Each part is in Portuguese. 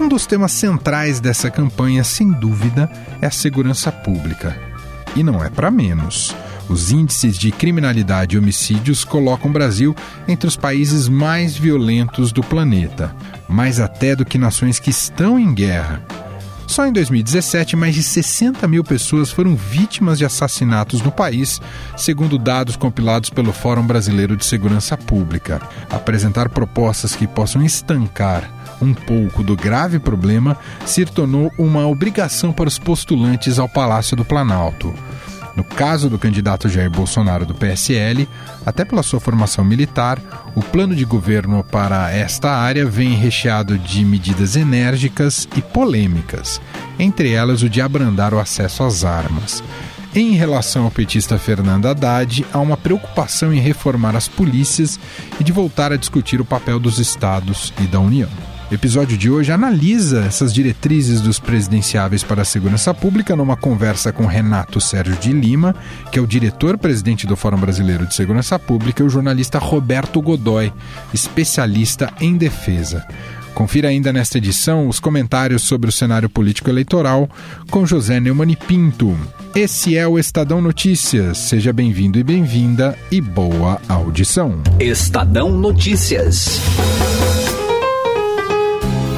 Um dos temas centrais dessa campanha, sem dúvida, é a segurança pública. E não é para menos. Os índices de criminalidade e homicídios colocam o Brasil entre os países mais violentos do planeta, mais até do que nações que estão em guerra. Só em 2017, mais de 60 mil pessoas foram vítimas de assassinatos no país, segundo dados compilados pelo Fórum Brasileiro de Segurança Pública. Apresentar propostas que possam estancar um pouco do grave problema se tornou uma obrigação para os postulantes ao Palácio do Planalto. No caso do candidato Jair Bolsonaro do PSL, até pela sua formação militar, o plano de governo para esta área vem recheado de medidas enérgicas e polêmicas, entre elas o de abrandar o acesso às armas. Em relação ao petista Fernando Haddad, há uma preocupação em reformar as polícias e de voltar a discutir o papel dos estados e da União. O episódio de hoje analisa essas diretrizes dos presidenciáveis para a segurança pública numa conversa com Renato Sérgio de Lima, que é o diretor-presidente do Fórum Brasileiro de Segurança Pública, e o jornalista Roberto Godoy, especialista em defesa. Confira ainda nesta edição os comentários sobre o cenário político eleitoral com José Neumann Pinto. Esse é o Estadão Notícias. Seja bem-vindo e bem-vinda e boa audição. Estadão Notícias.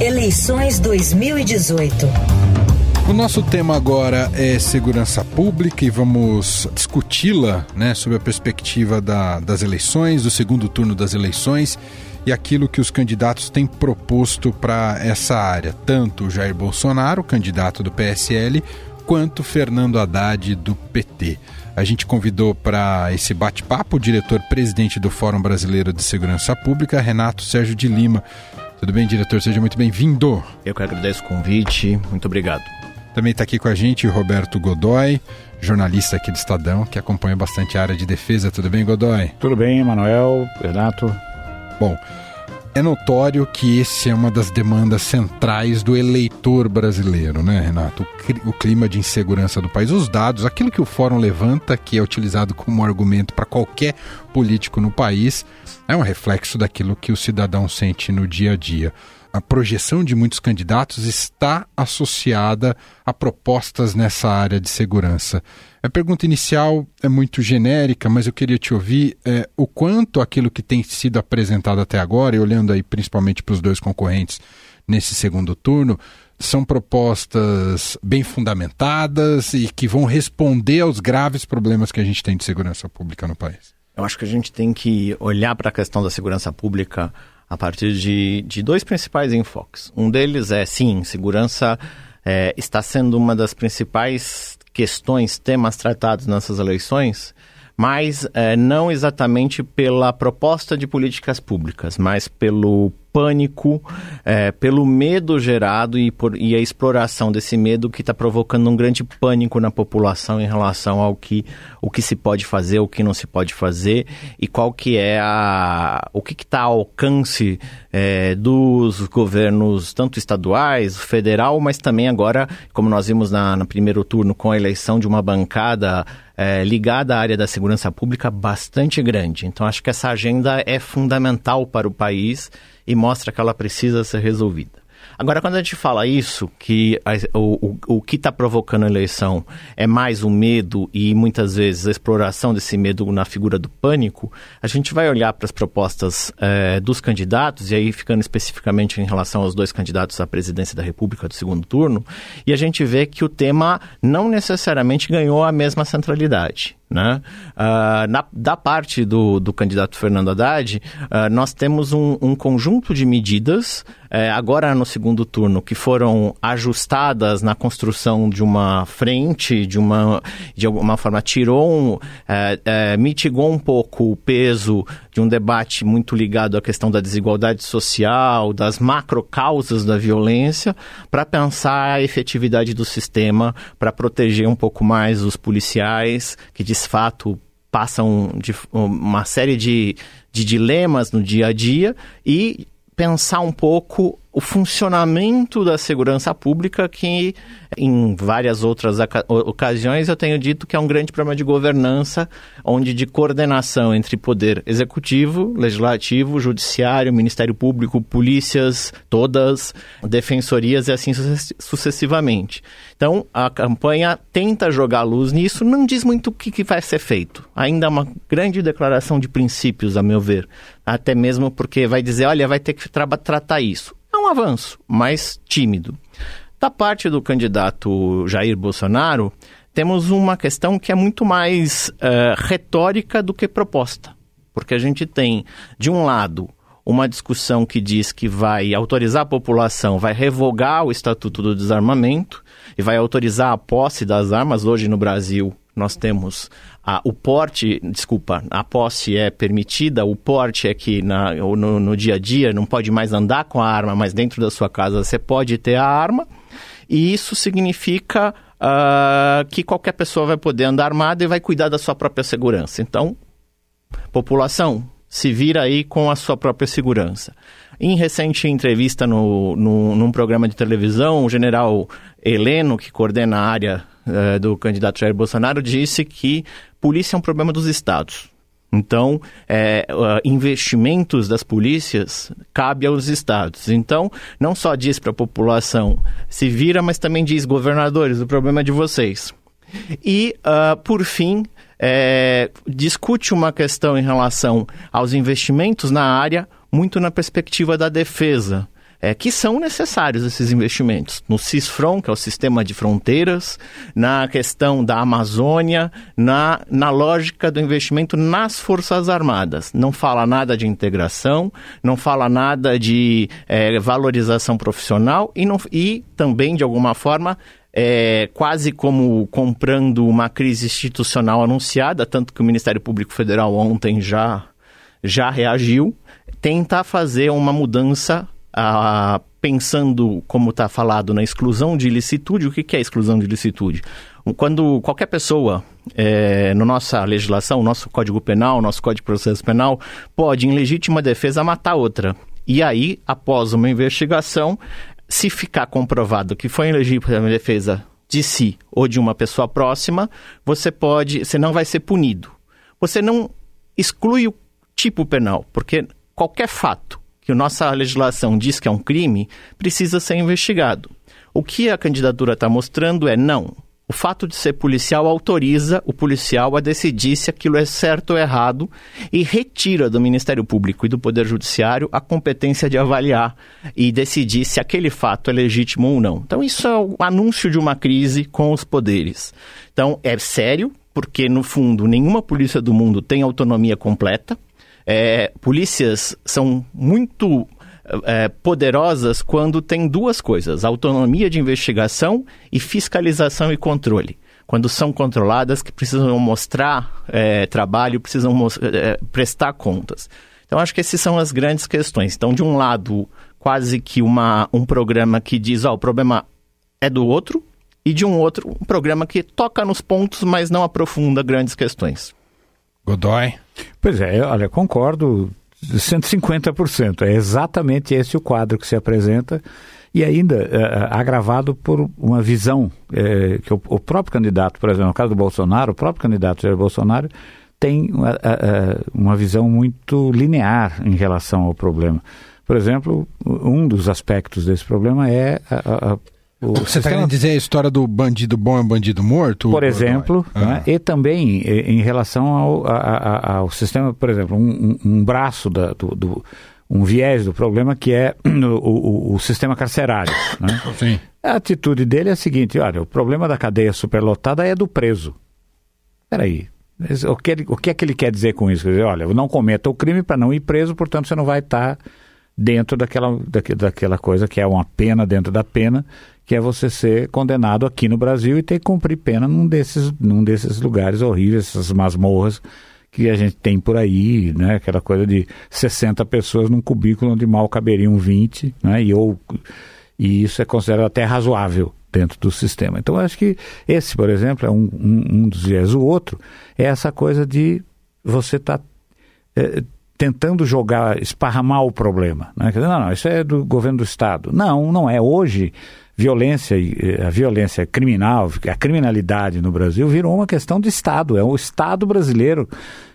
Eleições 2018. O nosso tema agora é segurança pública e vamos discuti-la né, sob a perspectiva da, das eleições, do segundo turno das eleições e aquilo que os candidatos têm proposto para essa área, tanto Jair Bolsonaro, candidato do PSL, quanto Fernando Haddad, do PT. A gente convidou para esse bate-papo o diretor-presidente do Fórum Brasileiro de Segurança Pública, Renato Sérgio de Lima. Tudo bem, diretor? Seja muito bem-vindo. Eu que agradeço o convite. Muito obrigado. Também está aqui com a gente o Roberto Godoy, jornalista aqui do Estadão, que acompanha bastante a área de defesa. Tudo bem, Godoy? Tudo bem, Manuel, Renato. Bom, é notório que esse é uma das demandas centrais do eleitor brasileiro, né, Renato? O clima de insegurança do país, os dados, aquilo que o Fórum levanta, que é utilizado como argumento para qualquer político no país, é um reflexo daquilo que o cidadão sente no dia a dia a projeção de muitos candidatos está associada a propostas nessa área de segurança. A pergunta inicial é muito genérica, mas eu queria te ouvir é, o quanto aquilo que tem sido apresentado até agora, e olhando aí principalmente para os dois concorrentes nesse segundo turno, são propostas bem fundamentadas e que vão responder aos graves problemas que a gente tem de segurança pública no país. Eu acho que a gente tem que olhar para a questão da segurança pública a partir de, de dois principais enfoques. Um deles é, sim, segurança é, está sendo uma das principais questões, temas tratados nessas eleições, mas é, não exatamente pela proposta de políticas públicas, mas pelo pânico, é, pelo medo gerado e, por, e, a exploração desse medo que está provocando um grande pânico na população em relação ao que, o que se pode fazer, o que não se pode fazer e qual que é a, o que está ao alcance é, dos governos, tanto estaduais, federal, mas também agora, como nós vimos na, no primeiro turno, com a eleição de uma bancada é, ligada à área da segurança pública bastante grande. Então, acho que essa agenda é fundamental para o país e mostra que ela precisa ser resolvida. Agora, quando a gente fala isso, que a, o, o, o que está provocando a eleição é mais o medo e muitas vezes a exploração desse medo na figura do pânico, a gente vai olhar para as propostas é, dos candidatos, e aí ficando especificamente em relação aos dois candidatos à presidência da República do segundo turno, e a gente vê que o tema não necessariamente ganhou a mesma centralidade. Né? Uh, na, da parte do, do candidato Fernando Haddad, uh, nós temos um, um, conjunto de medidas, uh, agora no segundo turno, que foram ajustadas na construção de uma frente, de uma de alguma forma tirou, um, eh, eh, mitigou um pouco o peso de um debate muito ligado à questão da desigualdade social, das macro causas da violência, para pensar a efetividade do sistema, para proteger um pouco mais os policiais que de fato passam de uma série de, de dilemas no dia a dia e pensar um pouco o funcionamento da segurança pública, que em várias outras ocasiões eu tenho dito que é um grande problema de governança, onde de coordenação entre poder executivo, legislativo, judiciário, Ministério Público, polícias, todas, defensorias e assim sucessivamente. Então, a campanha tenta jogar luz nisso, não diz muito o que, vai ser feito. Ainda é uma grande declaração de princípios, a meu ver. Até mesmo porque vai dizer, olha, vai ter que tra tratar isso um avanço, mas tímido. Da parte do candidato Jair Bolsonaro, temos uma questão que é muito mais uh, retórica do que proposta. Porque a gente tem, de um lado, uma discussão que diz que vai autorizar a população, vai revogar o Estatuto do Desarmamento e vai autorizar a posse das armas. Hoje no Brasil, nós temos a, o porte, desculpa, a posse é permitida, o porte é que na, no, no dia a dia não pode mais andar com a arma, mas dentro da sua casa você pode ter a arma, e isso significa uh, que qualquer pessoa vai poder andar armada e vai cuidar da sua própria segurança. Então, população, se vira aí com a sua própria segurança. Em recente entrevista no, no, num programa de televisão, o general Heleno, que coordena a área uh, do candidato Jair Bolsonaro, disse que polícia é um problema dos estados. Então, é, investimentos das polícias cabe aos estados. Então, não só diz para a população se vira, mas também diz governadores, o problema é de vocês. E, uh, por fim, é, discute uma questão em relação aos investimentos na área, muito na perspectiva da defesa é, que são necessários esses investimentos. No CISFRON, que é o Sistema de Fronteiras, na questão da Amazônia, na, na lógica do investimento nas Forças Armadas. Não fala nada de integração, não fala nada de é, valorização profissional e, não, e também, de alguma forma, é, quase como comprando uma crise institucional anunciada, tanto que o Ministério Público Federal ontem já, já reagiu, tentar fazer uma mudança pensando, como está falado, na exclusão de ilicitude, o que, que é exclusão de ilicitude? Quando qualquer pessoa, é, na nossa legislação, nosso Código Penal, nosso Código de Processo Penal, pode, em legítima defesa, matar outra. E aí, após uma investigação, se ficar comprovado que foi em legítima defesa de si ou de uma pessoa próxima, você pode, você não vai ser punido. Você não exclui o tipo penal, porque qualquer fato que a nossa legislação diz que é um crime, precisa ser investigado. O que a candidatura está mostrando é não. O fato de ser policial autoriza o policial a decidir se aquilo é certo ou errado e retira do Ministério Público e do Poder Judiciário a competência de avaliar e decidir se aquele fato é legítimo ou não. Então, isso é o anúncio de uma crise com os poderes. Então, é sério, porque, no fundo, nenhuma polícia do mundo tem autonomia completa. É, polícias são muito é, poderosas quando tem duas coisas: autonomia de investigação e fiscalização e controle. Quando são controladas, que precisam mostrar é, trabalho, precisam é, prestar contas. Então, acho que essas são as grandes questões. Então, de um lado, quase que uma, um programa que diz: ó, o problema é do outro, e de um outro, um programa que toca nos pontos, mas não aprofunda grandes questões. Godoy. Pois é, olha, concordo 150%. É exatamente esse o quadro que se apresenta e ainda é, agravado por uma visão é, que o, o, próprio candidato, por exemplo, no caso do Bolsonaro, o próprio candidato Jair Bolsonaro tem uma, uma visão muito linear em relação ao problema. Por exemplo, um dos aspectos desse problema é a, a, o Você está querendo dizer a história do bandido bom e bandido morto? Por exemplo, ah. né? e também em relação ao, a, ao sistema, por exemplo, um, um braço da, do, do, um viés do problema que é o, o, o sistema carcerário. Né? Sim. A atitude dele é a seguinte: olha, o problema da cadeia superlotada é do preso. Peraí. O que, ele, o que é que ele quer dizer com isso? Quer dizer, olha, não cometa o crime para não ir preso, portanto você não vai estar dentro daquela, daquela coisa que é uma pena dentro da pena, que é você ser condenado aqui no Brasil e ter que cumprir pena num desses, num desses lugares horríveis, essas masmorras que a gente tem por aí, né? Aquela coisa de 60 pessoas num cubículo onde mal caberiam 20, né? E, ou, e isso é considerado até razoável dentro do sistema. Então, acho que esse, por exemplo, é um, um, um dos viés. O outro é essa coisa de você estar tá, é, tentando jogar, esparramar o problema. Né? Não, não, isso é do governo do Estado. Não, não é. Hoje, violência, eh, a violência criminal, a criminalidade no Brasil virou uma questão de Estado. É o Estado brasileiro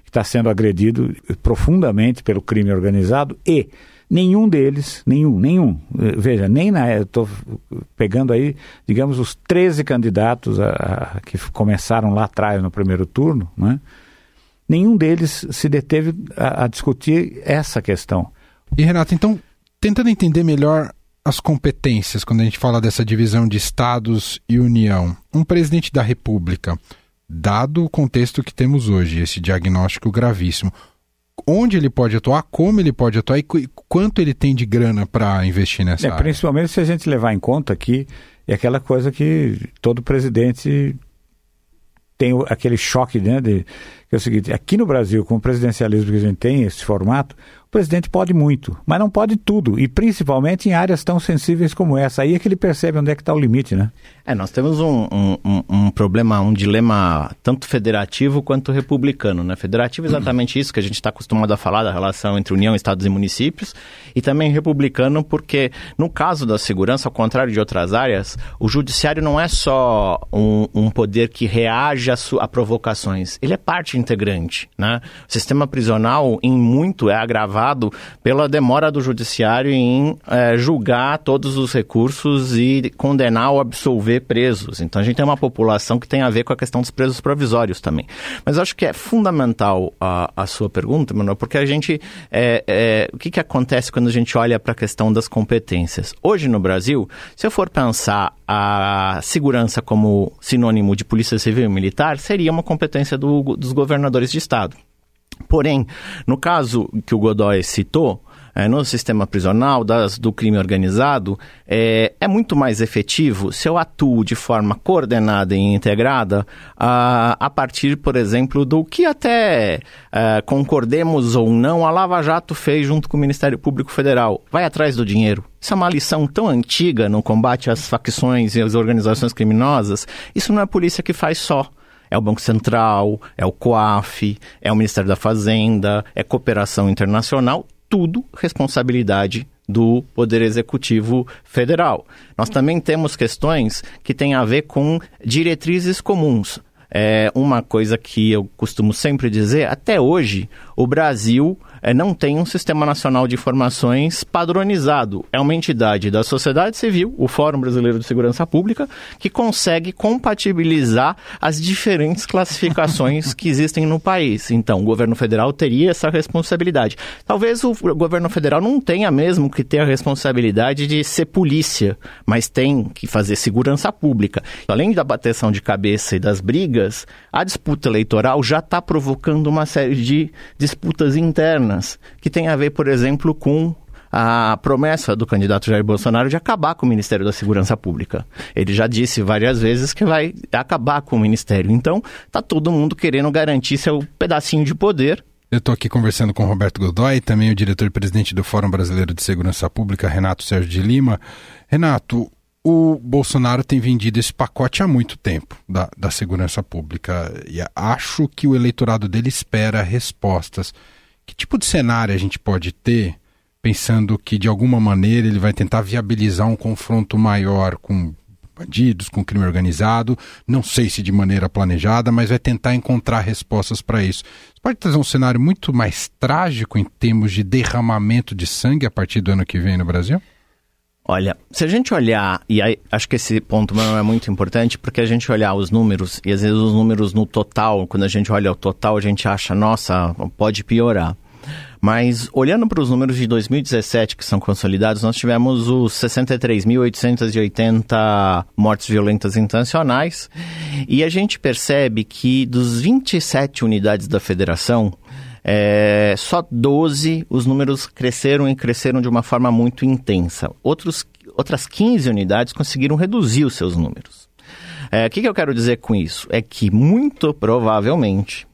que está sendo agredido profundamente pelo crime organizado e nenhum deles, nenhum, nenhum, eh, veja, nem na, estou pegando aí, digamos, os 13 candidatos a, a, que começaram lá atrás no primeiro turno, né? Nenhum deles se deteve a, a discutir essa questão. E Renato, então, tentando entender melhor as competências quando a gente fala dessa divisão de estados e União, um presidente da República, dado o contexto que temos hoje, esse diagnóstico gravíssimo, onde ele pode atuar, como ele pode atuar e quanto ele tem de grana para investir nessa é, área. Principalmente se a gente levar em conta que é aquela coisa que todo presidente tem aquele choque, né, de, que é o seguinte, aqui no Brasil, com o presidencialismo que a gente tem, esse formato, presidente pode muito, mas não pode tudo, e principalmente em áreas tão sensíveis como essa. Aí é que ele percebe onde é que está o limite, né? É, nós temos um, um, um, problema, um dilema tanto federativo quanto republicano, né? Federativo é exatamente isso que a gente está acostumado a falar da relação entre União, Estados e municípios, e também republicano porque, no caso da segurança, ao contrário de outras áreas, o judiciário não é só um, um poder que reage a, a provocações, ele é integrante, né? O sistema prisional, em muito, é agravado pela demora do judiciário em é, julgar todos os recursos e condenar ou absolver presos. Então a gente tem uma população que tem a ver com a questão dos presos provisórios também. Mas acho que é fundamental a, a sua pergunta, Manuel, porque a gente. É, é, o que, que acontece quando a gente olha para a questão das competências? Hoje no Brasil, se eu for pensar a segurança como sinônimo de polícia civil e militar, seria uma competência do, dos governadores de Estado. Porém, no caso que o Godoy citou, é, no sistema prisional, das, do crime organizado, é, é, muito mais efetivo se eu atuo de forma coordenada e integrada a, a partir, por exemplo, do que até é, concordemos ou não, a Lava Jato fez junto com o Ministério Público Federal. Vai atrás do dinheiro. Isso é uma lição tão antiga no combate às facções e às organizações criminosas. Isso não é a polícia que faz só é o Banco Central, é o COAF, é o Ministério da Fazenda, é cooperação internacional, tudo responsabilidade do Poder Executivo Federal. Nós também temos questões que têm a ver com diretrizes comuns. É uma coisa que eu costumo sempre dizer, até hoje, o Brasil é, não tem um sistema nacional de informações padronizado. É uma entidade da sociedade civil, o Fórum Brasileiro de Segurança Pública, que consegue compatibilizar as diferentes classificações que existem no país. Então, o governo federal teria essa responsabilidade. Talvez o governo federal não tenha mesmo que ter a responsabilidade de ser polícia, mas tem que fazer segurança pública. Além da bateção de cabeça e das brigas, a disputa eleitoral já está provocando uma série de disputas internas que tem a ver, por exemplo, com a promessa do candidato Jair Bolsonaro de acabar com o Ministério da Segurança Pública. Ele já disse várias vezes que vai acabar com o Ministério. Então, está todo mundo querendo garantir seu pedacinho de poder eu estou aqui conversando com Roberto Godoy, também o diretor-presidente do Fórum Brasileiro de Segurança Pública, Renato Sérgio de Lima. Renato, o Bolsonaro tem vendido esse pacote há muito tempo da, da segurança pública e acho que o eleitorado dele espera respostas. Que tipo de cenário a gente pode ter, pensando que de alguma maneira ele vai tentar viabilizar um confronto maior com bandidos, com crime organizado, não sei se de maneira planejada, mas vai tentar encontrar respostas para isso. Você pode trazer um cenário muito mais trágico em termos de derramamento de sangue a partir do ano que vem no Brasil? Olha, se a gente olhar, e aí, acho que esse ponto é muito importante, porque a gente olhar os números, e às vezes os números no total, quando a gente olha o total, a gente acha, nossa, pode piorar. Mas olhando para os números de 2017 que são consolidados, nós tivemos os 63.880 mortes violentas intencionais e a gente percebe que dos 27 unidades da federação, é, só 12 os números cresceram e cresceram de uma forma muito intensa. Outros, outras 15 unidades conseguiram reduzir os seus números. É, o que, que eu quero dizer com isso? É que muito provavelmente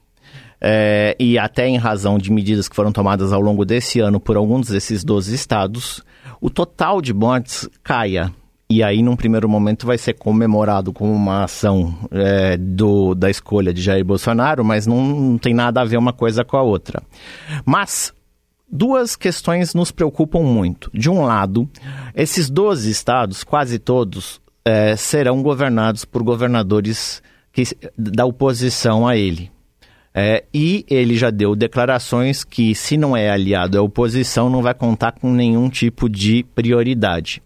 é, e até em razão de medidas que foram tomadas ao longo desse ano por alguns desses 12 estados, o total de mortes caia. E aí, num primeiro momento, vai ser comemorado como uma ação é, do, da escolha de Jair Bolsonaro, mas não, não tem nada a ver uma coisa com a outra. Mas duas questões nos preocupam muito. De um lado, esses 12 estados, quase todos, é, serão governados por governadores que, da oposição a ele. É, e ele já deu declarações que, se não é aliado à oposição, não vai contar com nenhum tipo de prioridade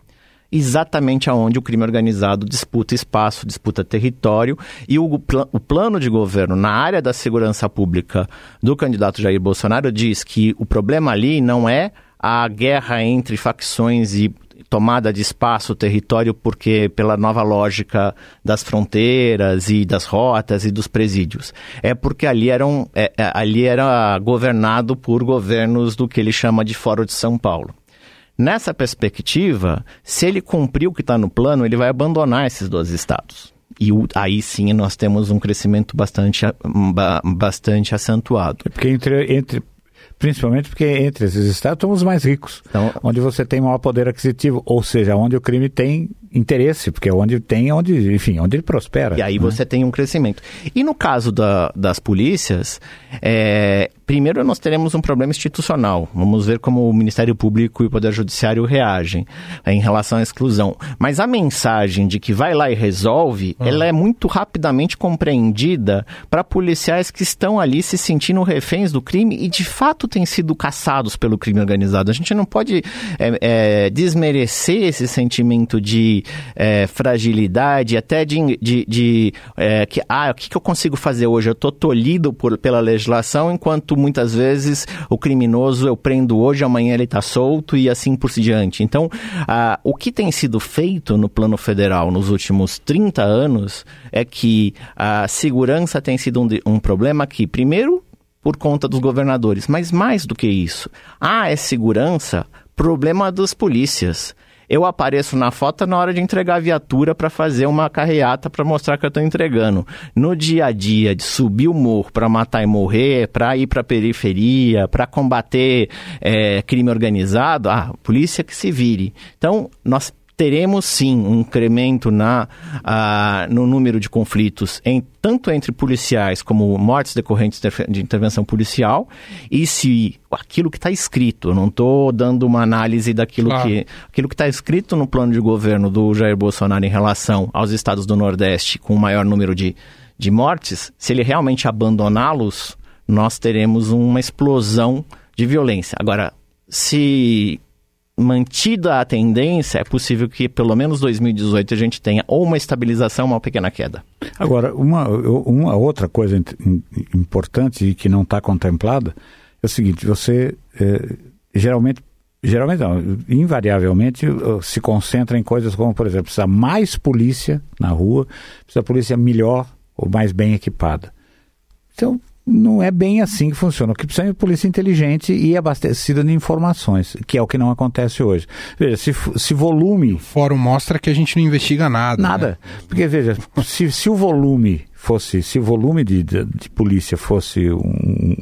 exatamente aonde o crime organizado disputa espaço, disputa território e o, pl o plano de governo na área da segurança pública do candidato Jair Bolsonaro diz que o problema ali não é a guerra entre facções e tomada de espaço, território, porque pela nova lógica das fronteiras e das rotas e dos presídios. É porque ali, eram, é, é ali era governado por governos do que ele chama de Fórum de São Paulo. Nessa perspectiva, se ele cumprir o que está no plano, ele vai abandonar esses dois estados. E aí sim nós temos um crescimento bastante, bastante acentuado. É porque entre, entre principalmente porque entre esses estados estão os mais ricos, então, onde você tem maior poder aquisitivo, ou seja, onde o crime tem interesse, porque é onde tem, onde, enfim, onde ele prospera. E aí né? você tem um crescimento. E no caso da, das polícias, é, primeiro nós teremos um problema institucional. Vamos ver como o Ministério Público e o Poder Judiciário reagem é, em relação à exclusão. Mas a mensagem de que vai lá e resolve, ah. ela é muito rapidamente compreendida para policiais que estão ali se sentindo reféns do crime e de fato têm sido caçados pelo crime organizado. A gente não pode é, é desmerecer esse sentimento de é, fragilidade, até de, de, de é, que, ah, o que, que eu consigo fazer hoje? Eu estou tolhido por, pela legislação, enquanto muitas vezes o criminoso eu prendo hoje, amanhã ele está solto e assim por diante. Então, ah, o que tem sido feito no plano federal nos últimos 30 anos é que a segurança tem sido um, um problema que, primeiro, por conta dos governadores, mas mais do que isso, ah, é segurança, problema das polícias eu apareço na foto na hora de entregar a viatura para fazer uma carreata para mostrar que eu estou entregando. No dia a dia, de subir o morro para matar e morrer, para ir para a periferia, para combater é, crime organizado, a ah, polícia que se vire. Então, nós teremos sim um incremento na, uh, no número de conflitos, em, tanto entre policiais como mortes decorrentes de intervenção policial, e se aquilo que está escrito, eu não estou dando uma análise daquilo claro. que aquilo que está escrito no plano de governo do Jair Bolsonaro em relação aos estados do Nordeste com o maior número de, de mortes, se ele realmente abandoná-los, nós teremos uma explosão de violência. Agora, se mantida a tendência, é possível que pelo menos 2018 a gente tenha ou uma estabilização ou uma pequena queda. Agora, uma, uma outra coisa importante e que não está contemplada é o seguinte: você é, geralmente. Geralmente não, invariavelmente se concentra em coisas como, por exemplo, precisa mais polícia na rua, precisa polícia melhor ou mais bem equipada. Então, não é bem assim que funciona. O que precisa é polícia inteligente e abastecida de informações, que é o que não acontece hoje. Veja, se, se volume. O fórum mostra que a gente não investiga nada. Nada. Né? Porque, veja, se, se o volume fosse, se o volume de, de, de polícia fosse um,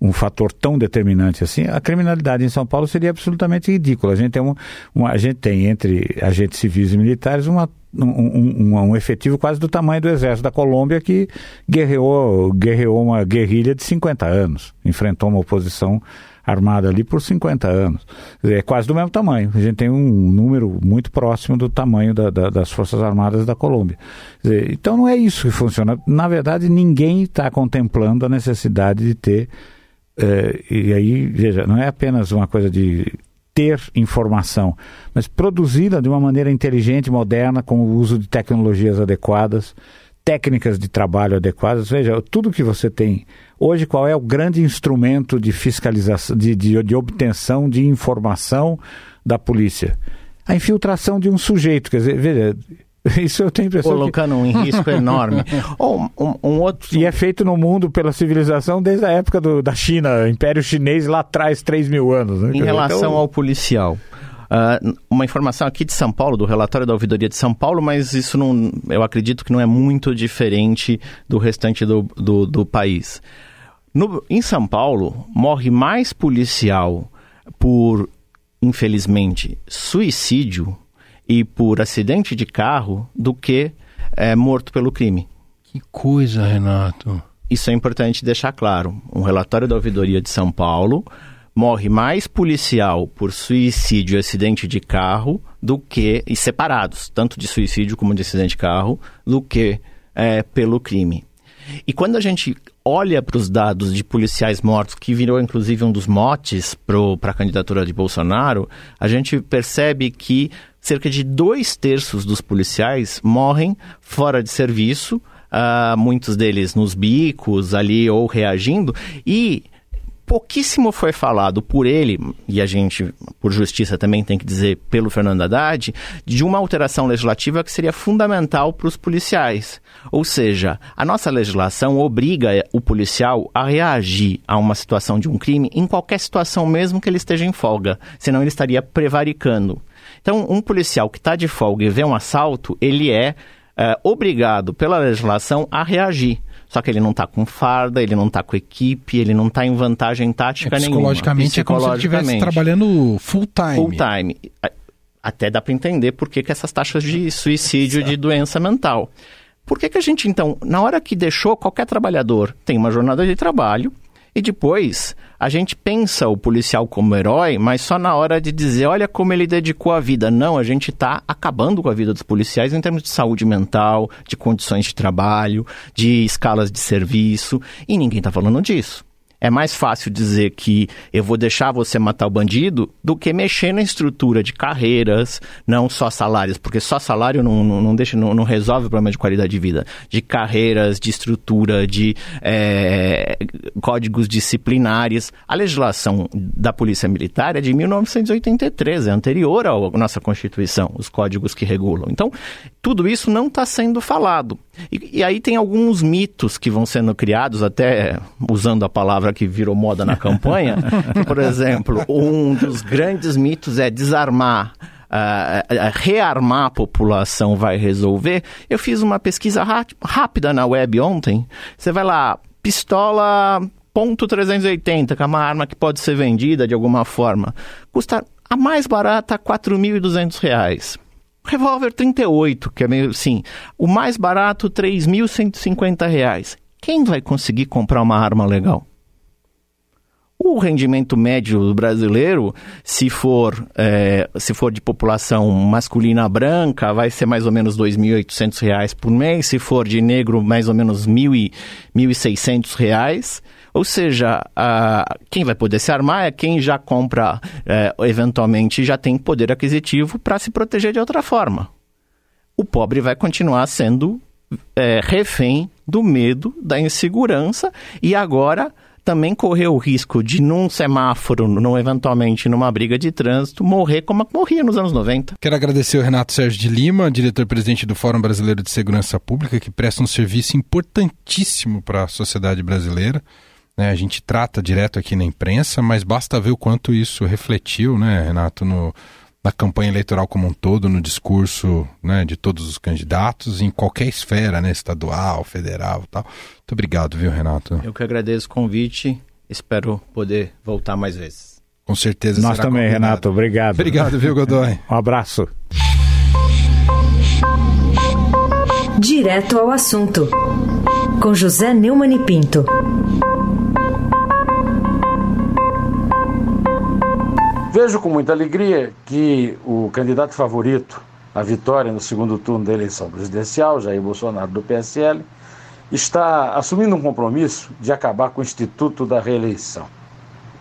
um fator tão determinante assim, a criminalidade em São Paulo seria absolutamente ridícula. A gente tem, um, uma, a gente tem entre agentes civis e militares uma um, um, um, efetivo quase do tamanho do exército da Colômbia que guerreou, guerreou uma guerrilha de 50 anos, enfrentou uma oposição Armada ali por 50 anos. É quase do mesmo tamanho. A gente tem um número muito próximo do tamanho da, da, das Forças Armadas da Colômbia. Dizer, então não é isso que funciona. Na verdade, ninguém está contemplando a necessidade de ter. É, e aí, veja, não é apenas uma coisa de ter informação, mas produzida de uma maneira inteligente, moderna, com o uso de tecnologias adequadas, técnicas de trabalho adequadas. Veja, tudo que você tem hoje, qual é o grande instrumento de fiscalização, de, de, de obtenção de informação da polícia? A infiltração de um sujeito. Quer dizer, veja, Isso eu tenho impressão. Colocando que... um risco enorme. Ou um, um, outro... E é feito no mundo pela civilização desde a época do, da China, Império Chinês, lá atrás, 3 mil anos. Né? Em relação então... ao policial. Uh, uma informação aqui de São Paulo, do relatório da Ouvidoria de São Paulo, mas isso não, eu acredito que não é muito diferente do restante do, do, do país. No, em São Paulo, morre mais policial por, infelizmente, suicídio e por acidente de carro do que é, morto pelo crime. Que coisa, Renato. Isso é importante deixar claro. Um relatório da Ouvidoria de São Paulo morre mais policial por suicídio e acidente de carro do que, e separados, tanto de suicídio como de acidente de carro, do que é, pelo crime. E quando a gente olha para os dados de policiais mortos, que virou inclusive um dos motes para a candidatura de Bolsonaro, a gente percebe que cerca de dois terços dos policiais morrem fora de serviço, uh, muitos deles nos bicos ali ou reagindo, e pouquíssimo foi falado por ele, e a gente, por justiça, também tem que dizer pelo Fernando Haddad, de uma alteração legislativa que seria fundamental para os policiais. Ou seja, a nossa legislação obriga o policial a reagir a uma situação de um crime em qualquer situação, mesmo que ele esteja em folga, senão ele estaria prevaricando. Então, um policial que está de folga e vê um assalto, ele é, é obrigado pela legislação a reagir. Só que ele não está com farda, ele não está com equipe, ele não está em vantagem tática é, psicologicamente nenhuma. Psicologicamente é como se ele estivesse trabalhando full time. Full time. Até dá para entender por que, que essas taxas de suicídio, de doença mental. Por que, que a gente, então, na hora que deixou qualquer trabalhador, tem uma jornada de trabalho, e depois, a gente pensa o policial como herói, mas só na hora de dizer, olha como ele dedicou a vida. Não, a gente está acabando com a vida dos policiais em termos de saúde mental, de condições de trabalho, de escalas de serviço, e ninguém está falando disso. É mais fácil dizer que eu vou deixar você matar o bandido do que mexer na estrutura de carreiras, não só salários, porque só salário não, não, não deixa, não, não, resolve o problema de qualidade de vida. De carreiras, de estrutura, de é, códigos disciplinares. A legislação da Polícia Militar é de 1983, é anterior à nossa Constituição, os códigos que regulam. Então, tudo isso não está sendo falado. E, e aí tem alguns mitos que vão sendo criados, até usando a palavra que virou moda na campanha. por exemplo, um dos grandes mitos é desarmar. Uh, rearmar a população vai resolver. Eu fiz uma pesquisa rápida na web ontem. Você vai lá, pistola ponto .380, que é uma arma que pode ser vendida de alguma forma. Custa a mais barata R$ 4.200. Revólver 38, que é meio assim. O mais barato, R$ 3.150. Quem vai conseguir comprar uma arma legal? O rendimento médio brasileiro, se for, é, se for de população masculina branca, vai ser mais ou menos R$ 2.800 por mês. Se for de negro, mais ou menos R$ 1.600. Ou seja, a, quem vai poder se armar é quem já compra, é, eventualmente já tem poder aquisitivo para se proteger de outra forma. O pobre vai continuar sendo é, refém do medo, da insegurança e agora também correr o risco de, num semáforo, num, eventualmente numa briga de trânsito, morrer como morria nos anos 90. Quero agradecer ao Renato Sérgio de Lima, diretor-presidente do Fórum Brasileiro de Segurança Pública, que presta um serviço importantíssimo para a sociedade brasileira. Né? A gente trata direto aqui na imprensa, mas basta ver o quanto isso refletiu, né, Renato, no, na campanha eleitoral como um todo, no discurso né, de todos os candidatos, em qualquer esfera, né, estadual, federal e tal. Muito obrigado, viu, Renato? Eu que agradeço o convite, espero poder voltar mais vezes. Com certeza Nós também, convidado. Renato, obrigado. Obrigado, viu, Godoy? um abraço. Direto ao assunto, com José Neumann e Pinto. Vejo com muita alegria que o candidato favorito à vitória no segundo turno da eleição presidencial, Jair Bolsonaro do PSL, está assumindo um compromisso de acabar com o Instituto da Reeleição.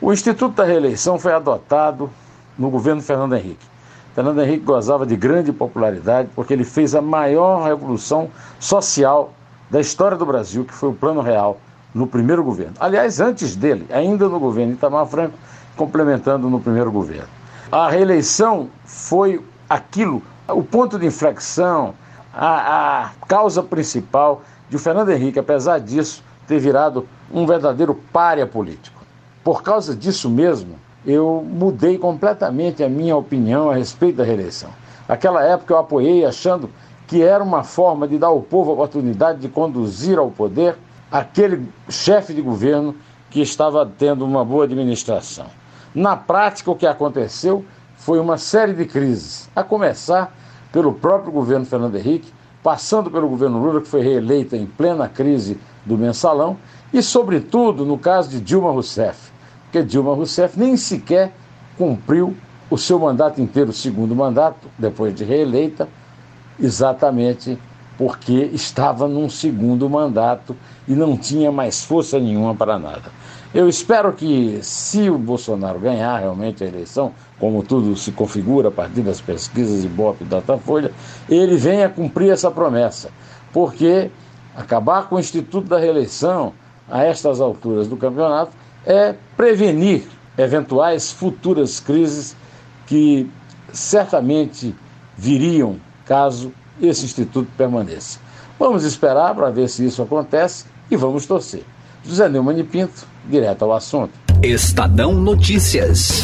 O Instituto da Reeleição foi adotado no governo Fernando Henrique. Fernando Henrique gozava de grande popularidade porque ele fez a maior revolução social da história do Brasil, que foi o Plano Real, no primeiro governo. Aliás, antes dele, ainda no governo Itamar Franco, complementando no primeiro governo. A reeleição foi aquilo, o ponto de inflexão, a, a causa principal de o Fernando Henrique, apesar disso, ter virado um verdadeiro párea político. Por causa disso mesmo, eu mudei completamente a minha opinião a respeito da reeleição. Naquela época eu apoiei achando que era uma forma de dar ao povo a oportunidade de conduzir ao poder aquele chefe de governo que estava tendo uma boa administração. Na prática, o que aconteceu foi uma série de crises, a começar pelo próprio governo Fernando Henrique, passando pelo governo Lula, que foi reeleita em plena crise do mensalão, e, sobretudo, no caso de Dilma Rousseff, porque Dilma Rousseff nem sequer cumpriu o seu mandato inteiro, o segundo mandato, depois de reeleita, exatamente porque estava num segundo mandato e não tinha mais força nenhuma para nada. Eu espero que, se o Bolsonaro ganhar realmente a eleição, como tudo se configura a partir das pesquisas Ibope e Datafolha, ele venha cumprir essa promessa, porque acabar com o Instituto da Reeleição a estas alturas do campeonato é prevenir eventuais futuras crises que certamente viriam caso esse instituto permaneça. Vamos esperar para ver se isso acontece e vamos torcer. José Neumann Pinto, direto ao assunto. Estadão Notícias.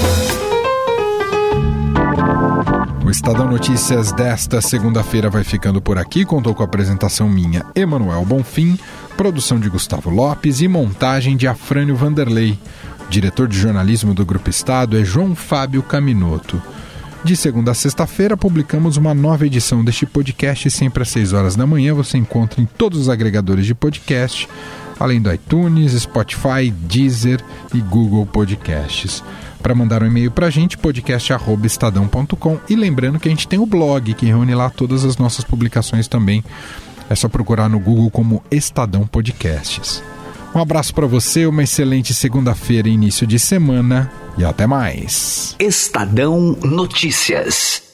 O Estadão Notícias desta segunda-feira vai ficando por aqui. Contou com a apresentação minha, Emanuel Bonfim, produção de Gustavo Lopes e montagem de Afrânio Vanderlei. Diretor de jornalismo do Grupo Estado é João Fábio Caminoto. De segunda a sexta-feira, publicamos uma nova edição deste podcast. Sempre às 6 horas da manhã você encontra em todos os agregadores de podcast, além do iTunes, Spotify, Deezer e Google Podcasts para mandar um e-mail para a gente, podcast.estadão.com. E lembrando que a gente tem o blog, que reúne lá todas as nossas publicações também. É só procurar no Google como Estadão Podcasts. Um abraço para você, uma excelente segunda-feira, início de semana e até mais. Estadão Notícias.